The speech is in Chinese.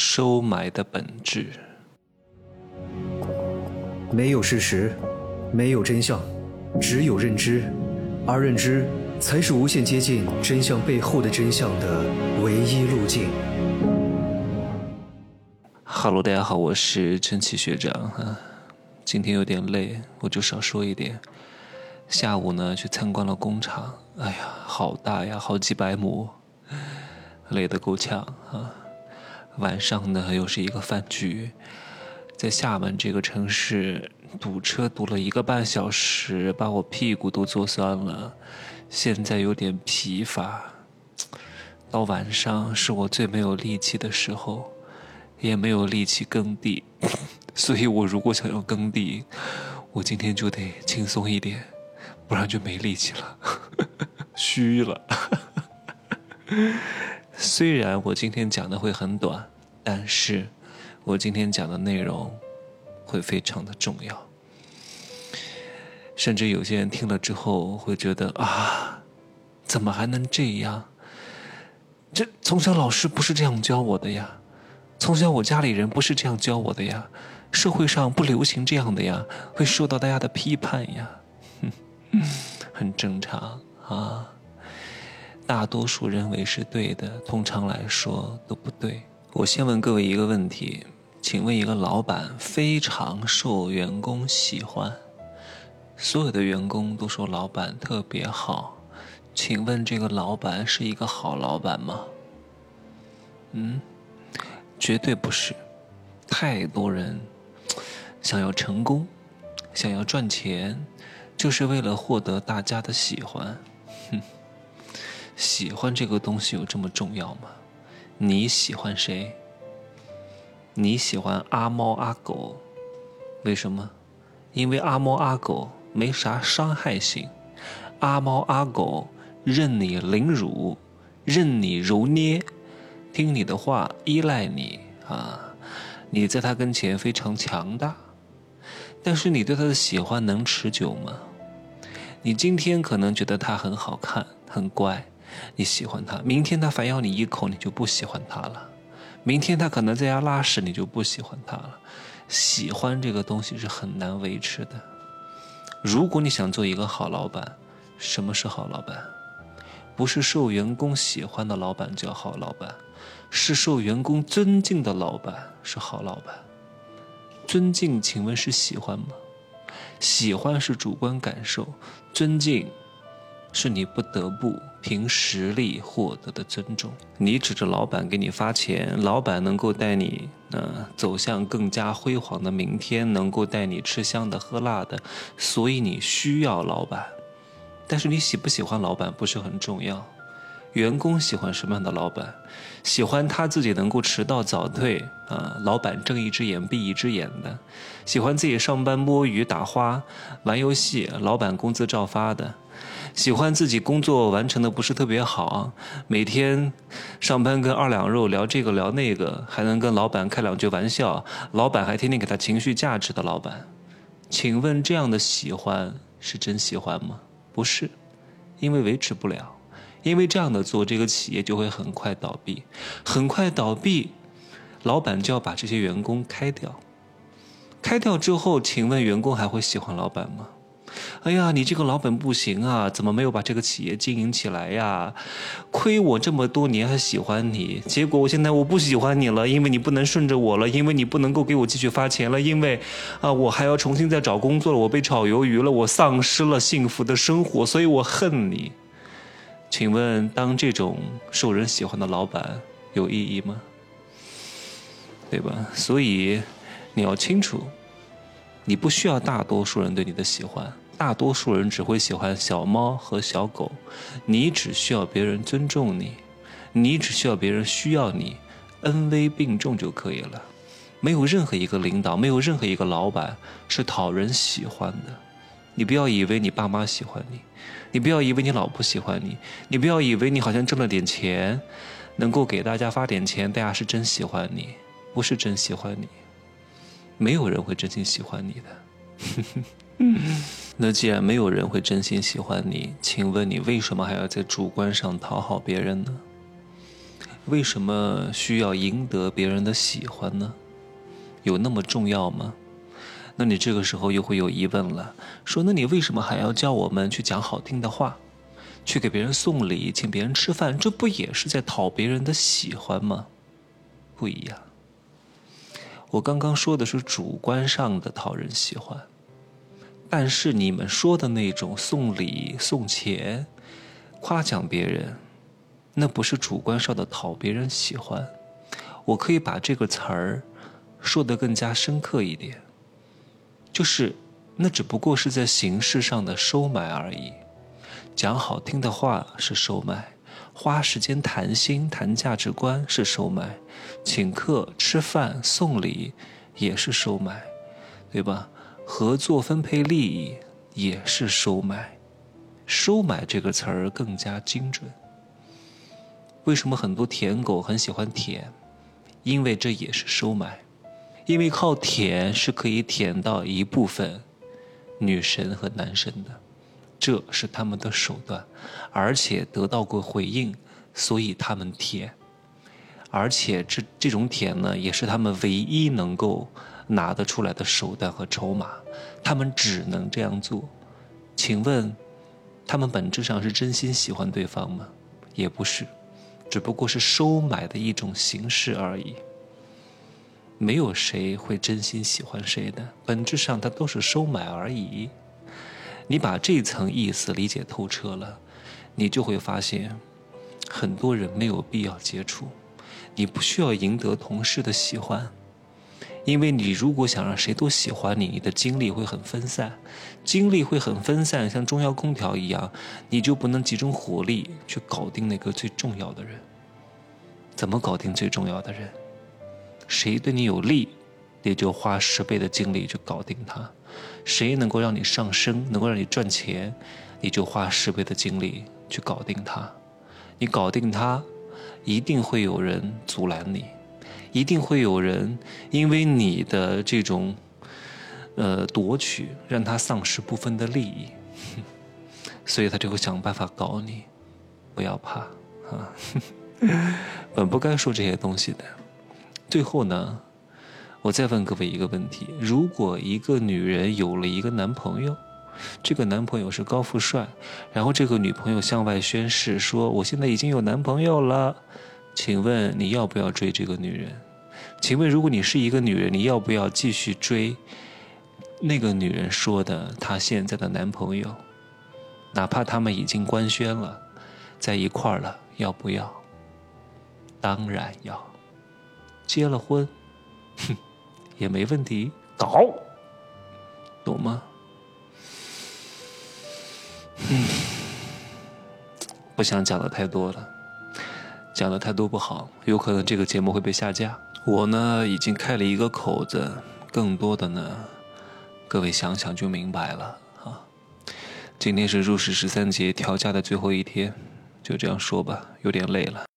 收买的本质。没有事实，没有真相，只有认知，而认知才是无限接近真相背后的真相的唯一路径。哈喽，大家好，我是陈奇学长哈。今天有点累，我就少说一点。下午呢，去参观了工厂，哎呀，好大呀，好几百亩，累得够呛啊。晚上呢，又是一个饭局，在厦门这个城市堵车堵了一个半小时，把我屁股都坐酸了，现在有点疲乏。到晚上是我最没有力气的时候，也没有力气耕地。所以我如果想要耕地，我今天就得轻松一点，不然就没力气了，虚了。虽然我今天讲的会很短，但是我今天讲的内容会非常的重要，甚至有些人听了之后会觉得啊，怎么还能这样？这从小老师不是这样教我的呀，从小我家里人不是这样教我的呀。社会上不流行这样的呀，会受到大家的批判呀，哼 很正常啊。大多数认为是对的，通常来说都不对。我先问各位一个问题，请问一个老板非常受员工喜欢，所有的员工都说老板特别好，请问这个老板是一个好老板吗？嗯，绝对不是，太多人。想要成功，想要赚钱，就是为了获得大家的喜欢。哼，喜欢这个东西有这么重要吗？你喜欢谁？你喜欢阿猫阿狗，为什么？因为阿猫阿狗没啥伤害性，阿猫阿狗任你凌辱，任你揉捏，听你的话，依赖你啊！你在他跟前非常强大。但是你对他的喜欢能持久吗？你今天可能觉得他很好看、很乖，你喜欢他；明天他反咬你一口，你就不喜欢他了；明天他可能在家拉屎，你就不喜欢他了。喜欢这个东西是很难维持的。如果你想做一个好老板，什么是好老板？不是受员工喜欢的老板叫好老板，是受员工尊敬的老板是好老板。尊敬，请问是喜欢吗？喜欢是主观感受，尊敬是你不得不凭实力获得的尊重。你指着老板给你发钱，老板能够带你呃走向更加辉煌的明天，能够带你吃香的喝辣的，所以你需要老板。但是你喜不喜欢老板不是很重要。员工喜欢什么样的老板？喜欢他自己能够迟到早退啊，老板睁一只眼闭一只眼的；喜欢自己上班摸鱼打花玩游戏，老板工资照发的；喜欢自己工作完成的不是特别好，每天上班跟二两肉聊这个聊那个，还能跟老板开两句玩笑，老板还天天给他情绪价值的老板。请问这样的喜欢是真喜欢吗？不是，因为维持不了。因为这样的做，这个企业就会很快倒闭，很快倒闭，老板就要把这些员工开掉。开掉之后，请问员工还会喜欢老板吗？哎呀，你这个老板不行啊，怎么没有把这个企业经营起来呀？亏我这么多年还喜欢你，结果我现在我不喜欢你了，因为你不能顺着我了，因为你不能够给我继续发钱了，因为啊，我还要重新再找工作了，我被炒鱿鱼了，我丧失了幸福的生活，所以我恨你。请问，当这种受人喜欢的老板有意义吗？对吧？所以你要清楚，你不需要大多数人对你的喜欢，大多数人只会喜欢小猫和小狗，你只需要别人尊重你，你只需要别人需要你，恩威并重就可以了。没有任何一个领导，没有任何一个老板是讨人喜欢的。你不要以为你爸妈喜欢你。你不要以为你老婆喜欢你，你不要以为你好像挣了点钱，能够给大家发点钱，大家是真喜欢你，不是真喜欢你，没有人会真心喜欢你的。那既然没有人会真心喜欢你，请问你为什么还要在主观上讨好别人呢？为什么需要赢得别人的喜欢呢？有那么重要吗？那你这个时候又会有疑问了，说那你为什么还要叫我们去讲好听的话，去给别人送礼，请别人吃饭？这不也是在讨别人的喜欢吗？不一样。我刚刚说的是主观上的讨人喜欢，但是你们说的那种送礼、送钱、夸奖别人。那不是主观上的讨别人喜欢，我可以把这个词儿说得更加深刻一点，就是那只不过是在形式上的收买而已。讲好听的话是收买，花时间谈心谈价值观是收买，请客吃饭送礼也是收买，对吧？合作分配利益也是收买，收买这个词儿更加精准。为什么很多舔狗很喜欢舔？因为这也是收买，因为靠舔是可以舔到一部分女神和男神的，这是他们的手段，而且得到过回应，所以他们舔，而且这这种舔呢，也是他们唯一能够拿得出来的手段和筹码，他们只能这样做。请问，他们本质上是真心喜欢对方吗？也不是。只不过是收买的一种形式而已，没有谁会真心喜欢谁的，本质上它都是收买而已。你把这层意思理解透彻了，你就会发现，很多人没有必要接触，你不需要赢得同事的喜欢。因为你如果想让谁都喜欢你，你的精力会很分散，精力会很分散，像中央空调一样，你就不能集中火力去搞定那个最重要的人。怎么搞定最重要的人？谁对你有利，你就花十倍的精力去搞定他；谁能够让你上升，能够让你赚钱，你就花十倍的精力去搞定他。你搞定他，一定会有人阻拦你。一定会有人因为你的这种，呃夺取，让他丧失部分的利益，所以他就会想办法搞你。不要怕啊，本不该说这些东西的。最后呢，我再问各位一个问题：如果一个女人有了一个男朋友，这个男朋友是高富帅，然后这个女朋友向外宣誓说：“我现在已经有男朋友了。”请问你要不要追这个女人？请问如果你是一个女人，你要不要继续追那个女人说的她现在的男朋友？哪怕他们已经官宣了，在一块儿了，要不要？当然要。结了婚，哼，也没问题，搞，懂吗？嗯，不想讲的太多了。讲的太多不好，有可能这个节目会被下架。我呢已经开了一个口子，更多的呢，各位想想就明白了啊。今天是入世十三节调假的最后一天，就这样说吧，有点累了。